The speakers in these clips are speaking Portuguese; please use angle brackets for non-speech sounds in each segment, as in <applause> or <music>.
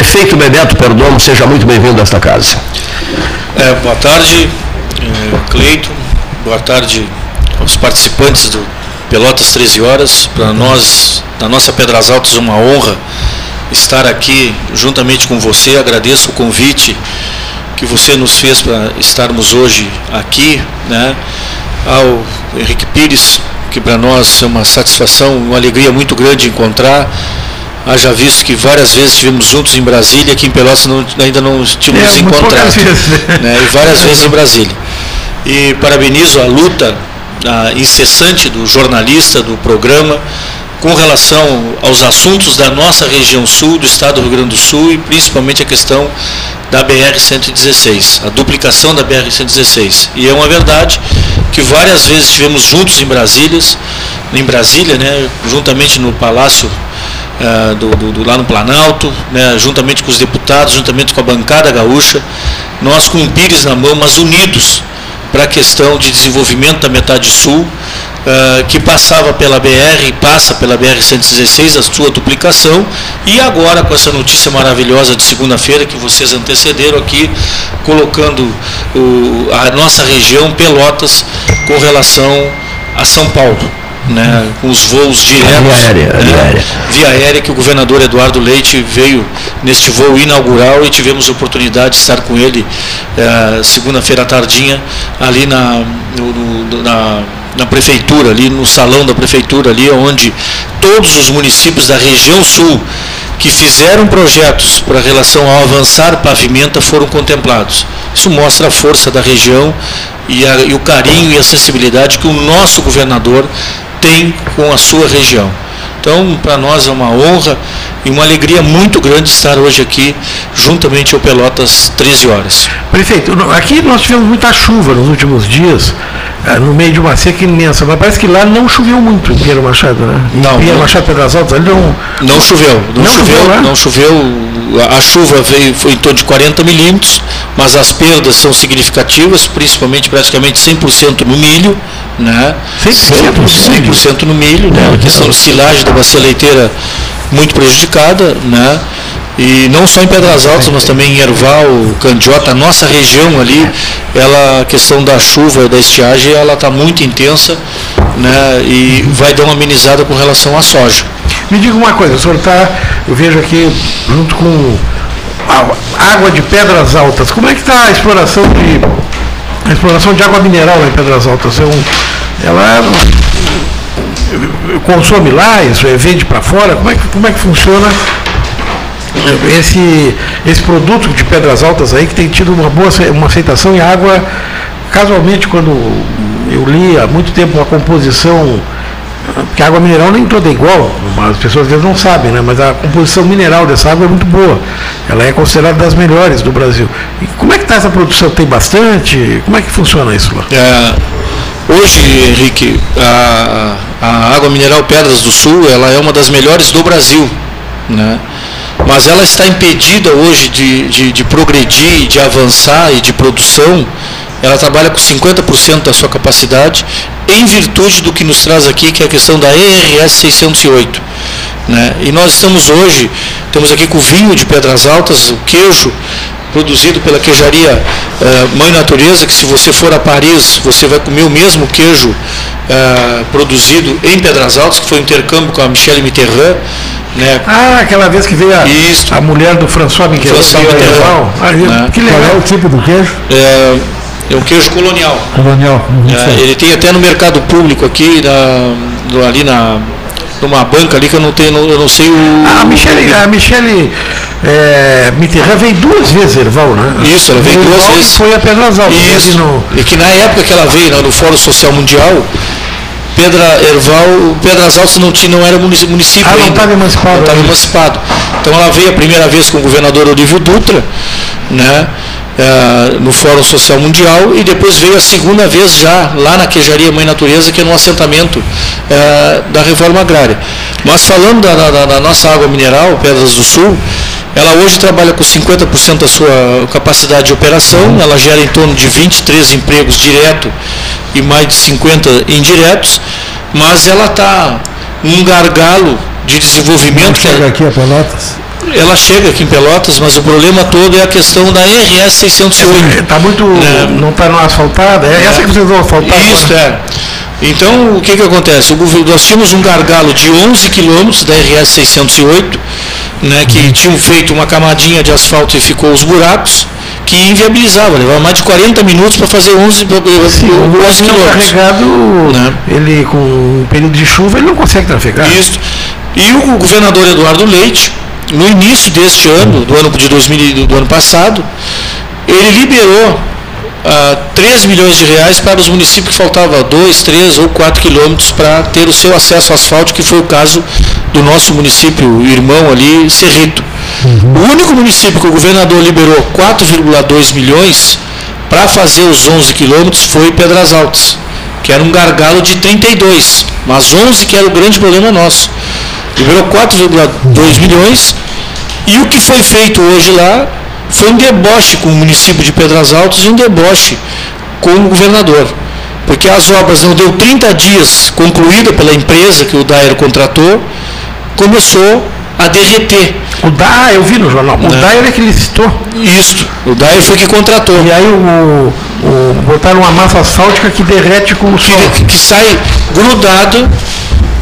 Prefeito Bebeto Perdomo, seja muito bem-vindo a esta casa. É, boa tarde, é, Cleiton. Boa tarde aos participantes do Pelotas 13 Horas. Para nós, na nossa Pedras Altas, uma honra estar aqui juntamente com você. Agradeço o convite que você nos fez para estarmos hoje aqui, né? Ao Henrique Pires, que para nós é uma satisfação, uma alegria muito grande encontrar. Haja visto que várias vezes estivemos juntos em Brasília, aqui em Pelotas não, ainda não tínhamos é, encontrado. Né? né? E várias <laughs> vezes em Brasília. E parabenizo a luta a incessante do jornalista, do programa, com relação aos assuntos da nossa região sul, do estado do Rio Grande do Sul e principalmente a questão da BR-116, a duplicação da BR-116. E é uma verdade que várias vezes estivemos juntos em Brasília, em Brasília, né, juntamente no Palácio uh, do, do, do, lá no Planalto, né, juntamente com os deputados, juntamente com a bancada gaúcha, nós com o Pires na mão, mas unidos para a questão de desenvolvimento da metade sul, uh, que passava pela BR e passa pela BR-116, a sua duplicação, e agora com essa notícia maravilhosa de segunda-feira que vocês antecederam aqui, colocando o, a nossa região, Pelotas, com relação a São Paulo né, com os voos diretos. Via aérea, né, via aérea. Via aérea, que o governador Eduardo Leite veio neste voo inaugural e tivemos a oportunidade de estar com ele é, segunda-feira tardinha, ali na, no, na, na prefeitura, ali no salão da prefeitura, ali onde todos os municípios da região sul que fizeram projetos para relação ao avançar pavimenta foram contemplados. Isso mostra a força da região e, a, e o carinho e a sensibilidade que o nosso governador tem com a sua região. Então, para nós é uma honra e uma alegria muito grande estar hoje aqui, juntamente ao Pelotas 13 horas. Prefeito, aqui nós tivemos muita chuva nos últimos dias, no meio de uma seca imensa, mas parece que lá não choveu muito em Pinheiro Machado, né? Não. Pinheiro Machado, Pedras Altas, ali não. Não choveu, não, não choveu, choveu não choveu. A chuva veio foi em torno de 40 milímetros, mas as perdas são significativas, principalmente praticamente 100% no milho né? 100%, 100 no milho, né? a questão de silagem da bacia leiteira muito prejudicada, né? E não só em Pedras Altas, mas também em Erval, Candiota, a nossa região ali, ela, a questão da chuva, da estiagem, ela está muito intensa, né? E vai dar uma amenizada com relação à soja. Me diga uma coisa, o senhor está, eu vejo aqui, junto com água de Pedras Altas, como é que está a exploração de a exploração de água mineral em Pedras Altas? É um, ela consome lá, isso é, vende para fora? Como é, que, como é que funciona esse, esse produto de Pedras Altas aí que tem tido uma boa uma aceitação em água? Casualmente, quando li há muito tempo uma composição porque a água mineral nem toda é igual, as pessoas às vezes não sabem, né? mas a composição mineral dessa água é muito boa. Ela é considerada das melhores do Brasil. E como é que está essa produção? Tem bastante? Como é que funciona isso lá? É, hoje, Henrique, a, a, água mineral Pedras do Sul ela é uma das melhores do Brasil. Né? Mas ela está impedida hoje de, de, de progredir, de avançar e de produção ela trabalha com 50% da sua capacidade, em virtude do que nos traz aqui, que é a questão da ERS 608. Né? E nós estamos hoje, temos aqui com o vinho de Pedras Altas, o queijo produzido pela queijaria uh, Mãe Natureza, que se você for a Paris, você vai comer o mesmo queijo uh, produzido em Pedras Altas, que foi um intercâmbio com a Michelle Mitterrand. Né? Ah, aquela vez que veio a, a mulher do François Mitterrand. François Mitterrand. Ah, né? Que legal. Qual é o tipo do queijo? É, é um queijo colonial. Colonial. É, ele tem até no mercado público aqui, na, ali na numa banca ali que eu não tenho, eu não sei o. A Michele, a Michele é, Mitterrand veio duas vezes, Erval, né? Isso, ela veio duas vezes. Foi a Pedras Altas. Isso. No... E que na época que ela veio, né, no Fórum Social Mundial, Pedra Erval, Pedras Altas não, tinha, não era município ah, ainda. não estava emancipado. Não estava emancipado. Então ela veio a primeira vez com o governador Olívio Dutra, né? É, no Fórum Social Mundial e depois veio a segunda vez já lá na Queijaria Mãe Natureza, que é no assentamento é, da reforma agrária. Mas falando da, da, da, nossa água mineral, Pedras do Sul, ela hoje trabalha com 50% da sua capacidade de operação, ela gera em torno de 23 empregos direto e mais de 50 indiretos, mas ela está num gargalo de desenvolvimento. chega aqui a Pelotas? Ela chega aqui em Pelotas, mas o problema todo é a questão da RS 608. Está muito. É. Não está asfaltada. É essa que vocês vão asfaltar. Isso, agora. é. Então, o que, que acontece? Nós tínhamos um gargalo de 11 quilômetros da RS 608, né, que tinham feito uma camadinha de asfalto e ficou os buracos, que inviabilizava, levava mais de 40 minutos para fazer 11, pa- Sim, o 11 buraquinho quilômetros. carregado, Né? ele com um período de chuva, ele não consegue trafegar. Isso. E o governador Eduardo Leite, no início deste ano, do ano de 2000, e- do, ano passado, ele liberou ah, 3 milhões de reais para os municípios que faltava 2, 3 ou 4 quilômetros para ter o seu acesso ao asfalto, que foi o caso do nosso município irmão ali, Cerrito. O único município que o governador liberou 4,2 milhões para fazer os 11 quilômetros foi Pedras Altas, que era um gargalo de 32, mas 11 que era o grande problema nosso. Liberou 4,2 milhões e o que foi feito hoje lá foi um deboche com o município de Pedras Altas e um deboche com o governador. Porque as obras não deu 30 dias concluída pela empresa que o Daer contratou, começou a derreter. O da, eu vi no jornal. O? Dair é que ele citou. Isto. O Daer foi que contratou. E aí o, o, botaram uma massa asfáltica que derrete com o sol. que, que sai grudado,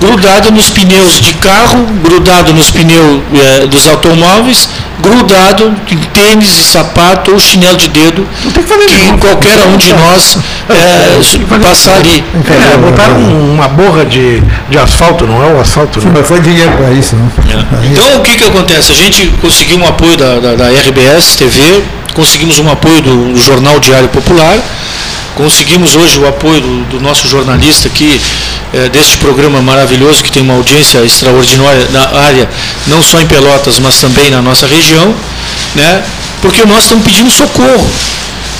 grudado nos pneus de carro, grudado nos pneus eh, dos automóveis, grudado em tênis e sapato ou chinelo de dedo, que fazer de novo. qualquer um de nós <laughs> eh, passar ali. É, botaram um- uma borra de, de asfalto, não é o asfalto, não. Mas foi dinheiro para isso, né? Então o que, que acontece? A gente conseguiu um apoio da, da, da RBS TV, conseguimos um apoio do, Jornal Diário Popular, conseguimos hoje o apoio do, do nosso jornalista aqui, eh, deste programa maravilhoso que tem uma audiência extraordinária na área, não só em Pelotas, mas também na nossa região, né? porque nós estamos pedindo socorro.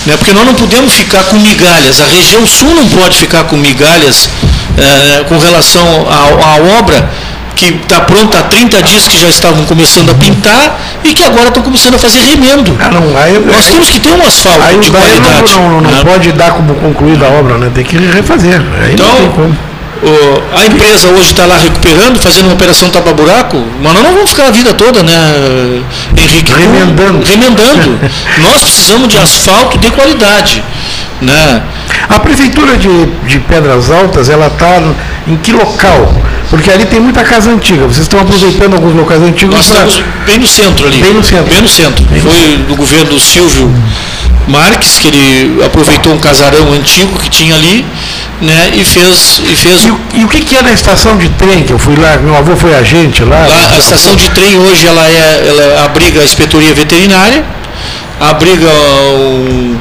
Né? Porque nós não podemos ficar com migalhas, a região sul não pode ficar com migalhas eh, com relação à obra que está pronta há 30 dias que já estavam começando a pintar e que agora estão começando a fazer remendo. Ah, não, aí, Nós temos que ter um asfalto aí de o Dair qualidade. não, não, não né? pode dar como concluída a obra, né? Tem que refazer. Aí não Então, o- a empresa hoje está lá recuperando, fazendo uma operação tapa-buraco, mas nós não vamos ficar a vida toda, né, Henrique? Remendando. Remendando. <laughs> nós precisamos de asfalto de qualidade. Né? A prefeitura de, de Pedras Altas, ela está em que local? Porque ali tem muita casa antiga. Vocês estão aproveitando alguns locais antigos Nós pra- estamos bem no centro ali. Bem no centro. Bem no centro. Foi do governo do Silvio Marques, que ele aproveitou um casarão antigo que tinha ali, né, e fez, e fez E, o- e o que, que é na estação de trem que eu fui lá? Meu avô foi agente lá. Lá, a estação de trem hoje ela, é, ela abriga a inspetoria veterinária, abriga o,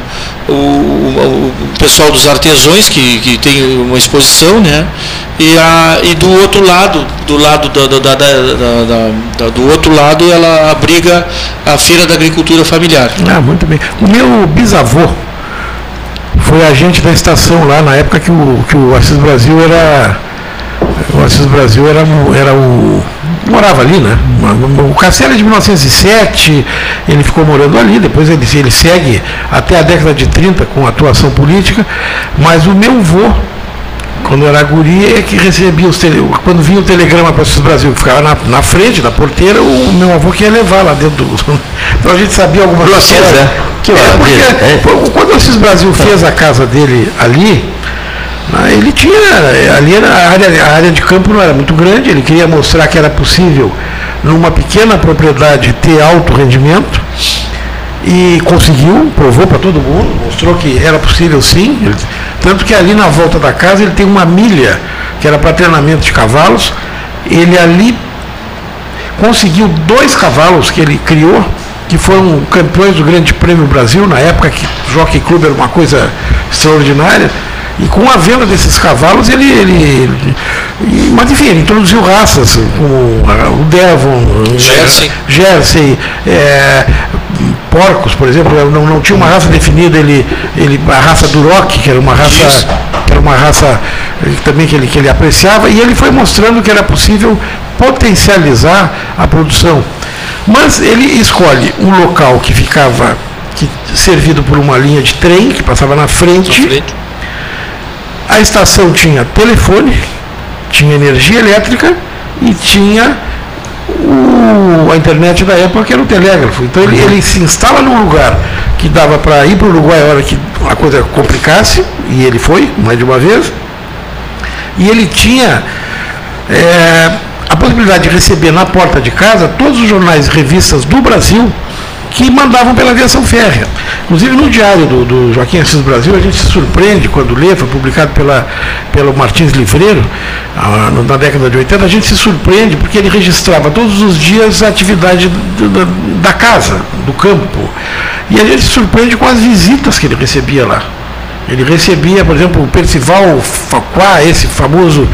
o, o- o pessoal dos artesãos que, que tem uma exposição, né? E, a, e do outro lado, do lado da, da- da- do outro lado ela abriga a feira da agricultura familiar. Ah, muito bem. O meu bisavô foi agente da estação lá na época que o, que o Assis Brasil era. O Assis Brasil era, era o. morava ali, né? O Castelo é de 1907, ele ficou morando ali, depois ele, ele segue até a década de 30 com atuação política, mas o meu avô, quando era guri, é que recebia os tele... quando vinha o telegrama para o Assis Brasil, que ficava na, na frente da porteira, o meu avô que ia levar lá dentro do. Então a gente sabia né? Que É, porque é. quando o Assis Brasil fez a casa dele ali, ele tinha, ali era a área, a área de campo não era muito grande, ele queria mostrar que era possível, numa pequena propriedade, ter alto rendimento, e conseguiu, provou para todo mundo, mostrou que era possível sim, tanto que ali na volta da casa ele tem uma milha, que era para treinamento de cavalos, ele ali conseguiu dois cavalos que ele criou, que foram campeões do Grande Prêmio Brasil, na época que o Jockey Club era uma coisa extraordinária. E com a venda desses cavalos, ele. ele e- mas enfim, ele introduziu raças, como o Devon, Jersey. Jersey, é, porcos, por exemplo, não, não tinha uma raça definida, ele, ele, a raça Duroc, que era uma raça, Isso. que era uma raça eh, também que ele, que ele apreciava, e ele foi mostrando que era possível potencializar a produção. Mas ele escolhe um local que ficava que, servido por uma linha de trem que passava na frente. Na frente. A estação tinha telefone, tinha energia elétrica e tinha o, a internet da época que era o telégrafo. Então ele, ele se instala num lugar que dava para ir para o Uruguai a hora que a coisa complicasse, e ele foi, mais de uma vez, e ele tinha é, a possibilidade de receber na porta de casa todos os jornais e revistas do Brasil que mandavam pela aviação férrea. Inclusive no diário do, do, Joaquim Assis Brasil, a gente se surpreende quando lê, foi publicado pela, pelo Martins Livreiro, ah, na década de 80, a gente se surpreende porque ele registrava todos os dias a atividade da, da casa, do campo. E a gente se surpreende com as visitas que ele recebia lá. Ele recebia, por exemplo, o Percival Faquá, esse famoso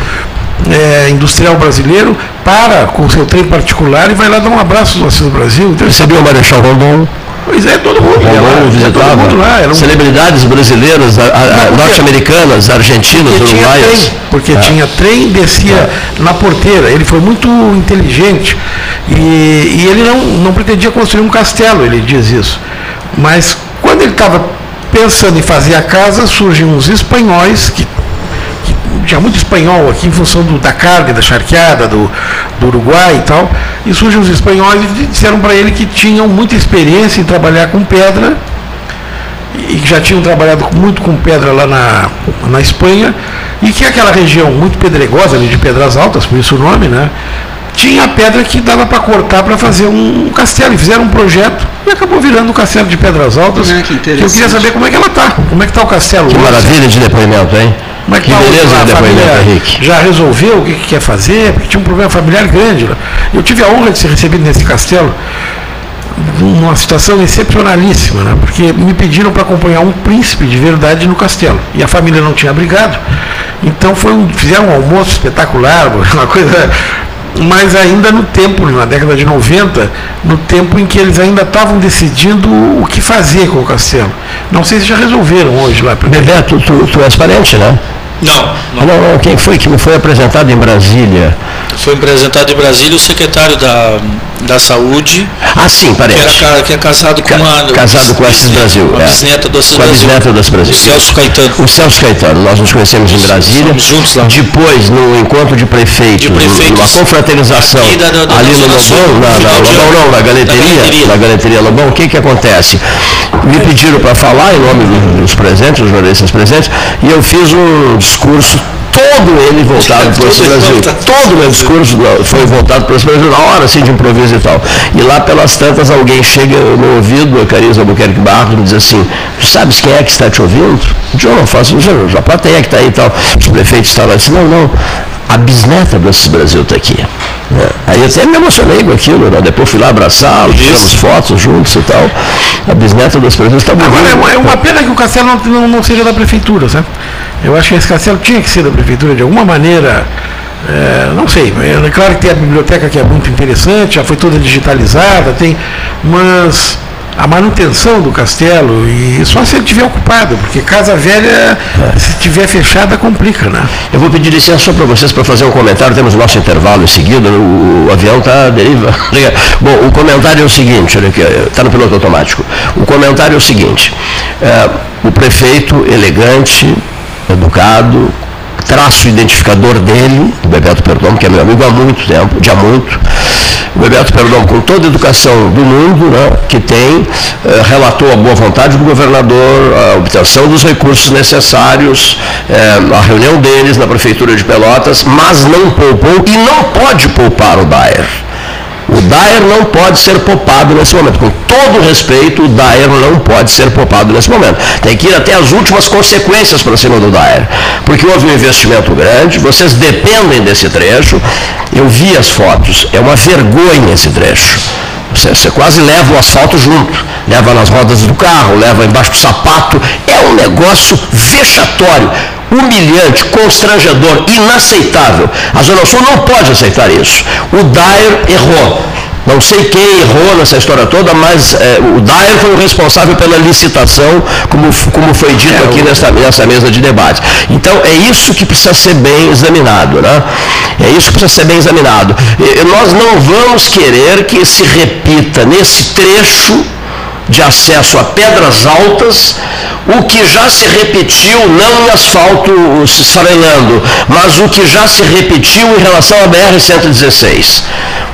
é, industrial brasileiro, para com seu trem particular e vai lá dar um abraço no Assis Brasil. Então, Recebeu o Marechal Rondon. Pois é, todo mundo. Rondon visitava. Todo mundo lá, um... Celebridades brasileiras, norte-americanas, argentinas, porque uruguaias. Tinha trem, porque é. tinha trem descia é. na porteira. Ele foi muito inteligente e, e ele não, não pretendia construir um castelo, ele diz isso. Mas quando ele estava pensando em fazer a casa, surgem uns espanhóis que tinha muito espanhol aqui em função do, da carga, da charqueada, do, do Uruguai e tal. E surgem os espanhóis e disseram para ele que tinham muita experiência em trabalhar com pedra e que já tinham trabalhado muito com pedra lá na, na Espanha e que aquela região muito pedregosa ali de Pedras Altas, por isso o nome, né? Tinha pedra que dava para cortar para fazer um castelo. E fizeram um projeto e acabou virando um castelo de Pedras Altas. É, que, que eu queria saber como é que ela está, como é que está o castelo. Que maravilha de depoimento, hein? É que, beleza de depoimento, Henrique. Já resolveu o que, que, quer fazer, porque tinha um problema familiar grande. Eu tive a honra de ser recebido nesse castelo, numa situação excepcionalíssima, né? porque me pediram para acompanhar um príncipe de verdade no castelo. E a família não tinha abrigado. Então foi um, fizeram um almoço espetacular, <laughs> uma coisa mas ainda no tempo, na década de 90, no tempo em que eles ainda estavam decidindo o que fazer com o castelo. Não sei se já resolveram hoje lá. Bebeto, tu, tu és parente, né? Não, não. Não, não. Quem foi que me foi apresentado em Brasília? Foi apresentado em Brasília o secretário da, da Saúde. Ah, sim, parece. Que, era, que é casado com uma. Casado com Assis Brasil. Com a bisneta do Assis com a bisneta do Assis Brasil. O Celso Caetano. O Celso Caetano. Nós nos conhecemos em Brasília. Juntos lá. Depois, no encontro de prefeitos, de prefeitos numa confraternização ali no Lobão, na, na, Lobão não, na galeteria, na galeteria Lobão, o que que acontece? Me pediram para falar em nome dos presentes, dos jornalistas presentes, e eu fiz um discurso todo ele voltado <laughs> para o Brasil. Todo o meu discurso foi voltado para o Brasil, na hora assim de improviso e tal. E lá pelas tantas alguém chega no ouvido, a Cariza Albuquerque Barros, e diz assim, tu sabes quem é que está te ouvindo? Eu não faço, a plateia que está aí e tal. Os prefeitos estavam disse, não, não, a bisneta do Assis Brasil está aqui. É. Aí eu até me emocionei com aquilo, né? depois fui lá abraçá-lo, tiramos fotos juntos e tal. A bisneta do Assis Brasil está Agora é uma, é uma pena que o castelo não, não, não seja da prefeitura, sabe? Eu acho que esse castelo tinha que ser da prefeitura de alguma maneira. É, não sei, é claro que tem a biblioteca que é muito interessante, já foi toda digitalizada, tem, mas a manutenção do castelo e só se ele estiver ocupado, porque casa velha, se estiver fechada, complica, né? Eu vou pedir licença só para vocês para fazer um comentário, temos o nosso intervalo em seguida, o, o avião está deriva. <laughs> Bom, o comentário é o seguinte, olha aqui, está no piloto automático. O comentário é o seguinte, é, o prefeito elegante, educado, traço identificador dele, o Bebeto Perdomo, que é meu amigo há muito tempo, há muito, o Bebeto Perdomo, com toda a educação do mundo né, que tem, eh, relatou a boa vontade do governador, a obtenção dos recursos necessários, eh, a reunião deles na Prefeitura de Pelotas, mas não poupou e não pode poupar o Bayer. O Daer não pode ser poupado nesse momento. Com todo respeito, o Daer não pode ser poupado nesse momento. Tem que ir até as últimas consequências para cima do Daer. Porque houve um investimento grande, vocês dependem desse trecho. Eu vi as fotos, é uma vergonha esse trecho. Você, você, quase leva o asfalto junto, leva nas rodas do carro, leva embaixo do sapato. É um negócio vexatório humilhante, constrangedor, inaceitável. A Zona Sul não pode aceitar isso. O Daer errou. Não sei quem errou nessa história toda, mas é, o Daer foi o responsável pela licitação, como, como foi dito é, aqui nessa, nessa mesa de debate. Então é isso que precisa ser bem examinado. Né? É isso que precisa ser bem examinado. E, nós não vamos querer que se repita nesse trecho de acesso a pedras altas, o que já se repetiu, não em asfalto se esfarelando, mas o que já se repetiu em relação à BR-116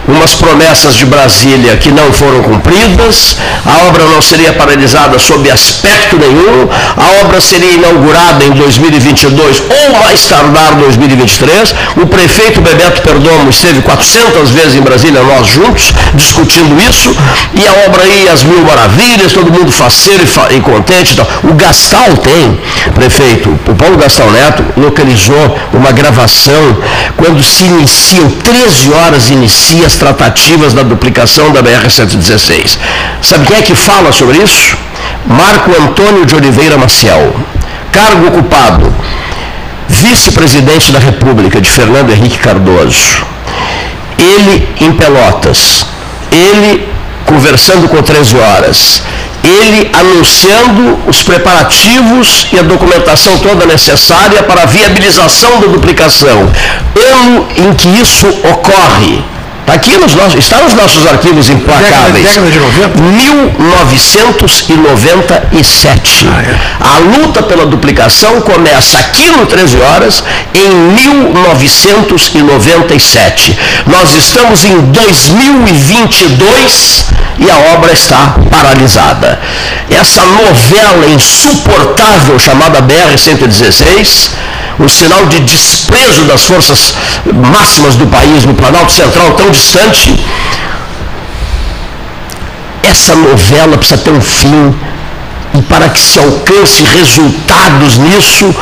umas promessas de Brasília que não foram cumpridas, a obra não seria paralisada sob aspecto nenhum, a obra seria inaugurada em 2022 ou mais tardar 2023. O prefeito Bebeto Perdomo esteve 400 vezes em Brasília, nós juntos, discutindo isso, e a obra ia às mil maravilhas, todo mundo faceiro e, contente. O Gastal tem, prefeito, o Paulo Gastal Neto localizou uma gravação quando se iniciam, 13 horas inicia as tratativas da duplicação da BR-116. Sabe quem é que fala sobre isso? Marco Antônio de Oliveira Maciel. Cargo ocupado, vice-presidente da República de Fernando Henrique Cardoso. Ele em Pelotas. Ele conversando com 13 horas ele anunciando os preparativos e a documentação toda necessária para a viabilização da duplicação. Ano em que isso ocorre, Está aqui nos nossos, está nos nossos arquivos implacáveis. Década de 90? 1997. Ah, é. A luta pela duplicação começa aqui no 13 horas em 1997. Nós estamos em 2022 e a obra está paralisada. Essa novela insuportável chamada BR-116 um sinal de desprezo das forças máximas do país, no Planalto Central tão distante. Essa novela precisa ter um fim, e para que se alcance resultados nisso,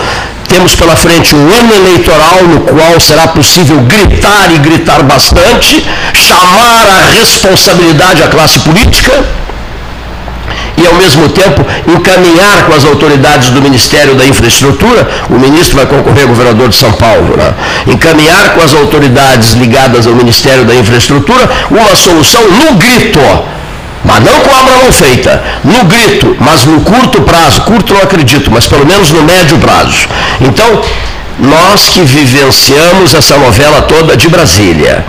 temos pela frente um ano eleitoral no qual será possível gritar e gritar bastante, chamar a responsabilidade à classe política ao mesmo tempo, encaminhar com as autoridades do Ministério da Infraestrutura, o ministro vai concorrer governador de São Paulo, né? encaminhar com as autoridades ligadas ao Ministério da Infraestrutura uma solução no grito, mas não com a não feita, no grito, mas no curto prazo, curto não acredito, mas pelo menos no médio prazo. Então, nós que vivenciamos essa novela toda de Brasília,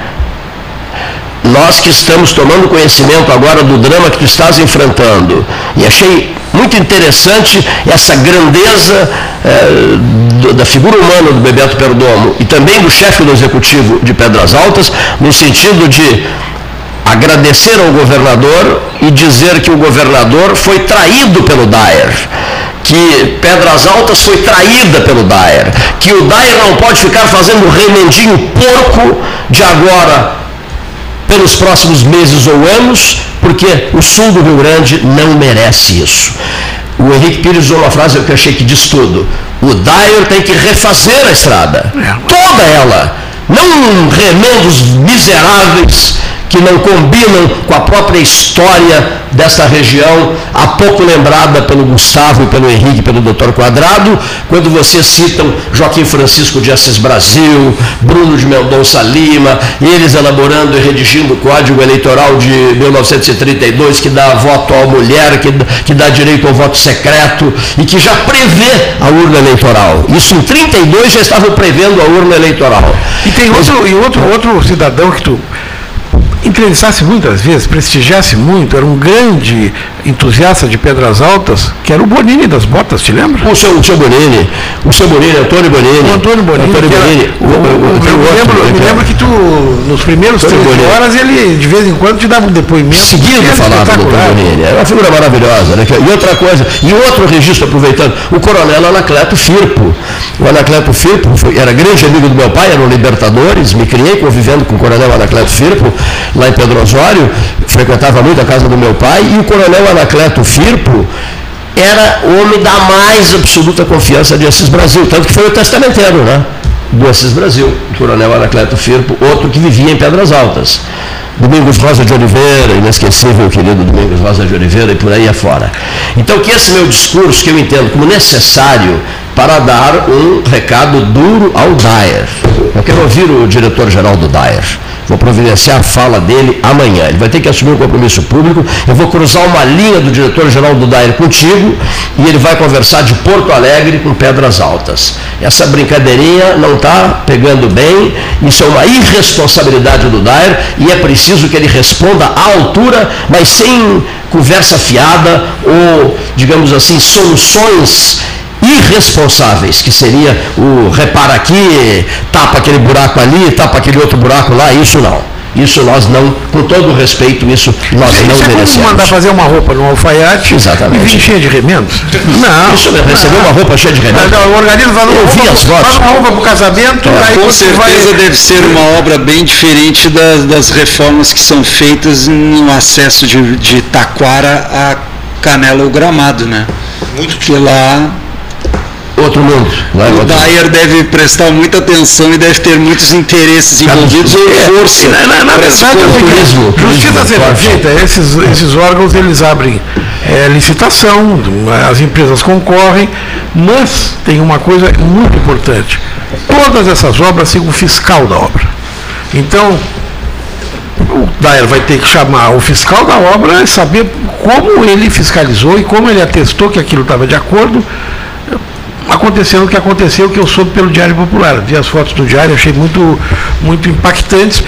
nós que estamos tomando conhecimento agora do drama que tu estás enfrentando, e achei muito interessante essa grandeza é, da figura humana do Bebeto Perdomo e também do chefe do executivo de Pedras Altas, no sentido de agradecer ao governador e dizer que o governador foi traído pelo Daer que Pedras Altas foi traída pelo Daer, que o Daer não pode ficar fazendo remendinho porco de agora pelos próximos meses ou anos, porque o sul do Rio Grande não merece isso. O Henrique Pires usou uma frase que eu achei que diz tudo. O Dyer tem que refazer a estrada. É. Toda ela. Não remendos miseráveis que não combinam com a própria história dessa região, há pouco lembrada pelo Gustavo e pelo Henrique, pelo Dr. Quadrado, quando vocês citam Joaquim Francisco de Assis Brasil, Bruno de Mendonça Lima, eles elaborando e redigindo o Código Eleitoral de 1932, que dá voto à mulher, que, que dá direito ao voto secreto e que já prevê a urna eleitoral. Isso em 32 já estava prevendo a urna eleitoral. E tem outro, e outro, outro cidadão que tu entrevistasse muitas vezes, prestigiasse muito, era um grande entusiasta de Pedras Altas, que era o Bonini das botas, te lembra? O seu, o seu Bonini, o seu Bonini, Antônio Bonini. O Antônio Bonini. Antônio Bonini. Era, o, o, o, eu me lembro, me lembro que tu, nos primeiros três horas, ele de vez em quando te dava um depoimento. Seguindo falava do Bonini. Era uma figura maravilhosa. Né? E outra coisa, e outro registro, aproveitando, o coronel Anacleto Firpo. O Anacleto Firpo foi, era grande amigo do meu pai, era um Libertadores, me criei convivendo com o coronel Anacleto Firpo lá em Pedro Osório, frequentava muito a casa do meu pai, e o coronel Anacleto Firpo era o homem da mais absoluta confiança de Assis Brasil, tanto que foi o testamenteiro, né? Do Assis Brasil, o coronel Anacleto Firpo, outro que vivia em Pedras Altas. Domingos Rosa de Oliveira, inesquecível querido Domingos Rosa de Oliveira e por aí afora. Então que esse meu discurso, que eu entendo como necessário para dar um recado duro ao Dyer. Eu quero ouvir o diretor-geral do Dyer. Vou providenciar a fala dele amanhã. Ele vai ter que assumir um compromisso público. Eu vou cruzar uma linha do diretor-geral do Dair contigo e ele vai conversar de Porto Alegre com Pedras Altas. Essa brincadeirinha não está pegando bem. Isso é uma irresponsabilidade do Dair e é preciso que ele responda à altura, mas sem conversa fiada ou, digamos assim, soluções irresponsáveis, que seria o repara aqui, tapa aquele buraco ali, tapa aquele outro buraco lá, isso não. Isso nós não, com todo respeito, isso nós isso não é merecemos. Como mandar fazer uma roupa num alfaiate Exatamente. e vir cheia de remendos? Não. Isso mesmo, receber uma roupa cheia de remendos. Não, o organismo faz uma, roupa, as faz uma roupa para o casamento, É, aí Com você vai... certeza deve ser uma obra bem diferente das, das reformas que são feitas no acesso de, de Taquara a Canela ou Gramado, né? Muito Porque lá Outro mundo. O. Dyer deve prestar muita atenção e deve ter muitos interesses envolvidos ou é, força. Na, na, na verdade, turismo, justiça seja feita, esses, esses órgãos eles abrem é, licitação, as empresas concorrem, mas tem uma coisa muito importante. Todas essas obras têm um fiscal da obra. Então, o Daer vai ter que chamar o fiscal da obra e saber como ele fiscalizou e como ele atestou que aquilo estava de acordo acontecendo o que aconteceu, que eu soube pelo Diário Popular. Vi as fotos do Diário, achei muito, muito impactantes.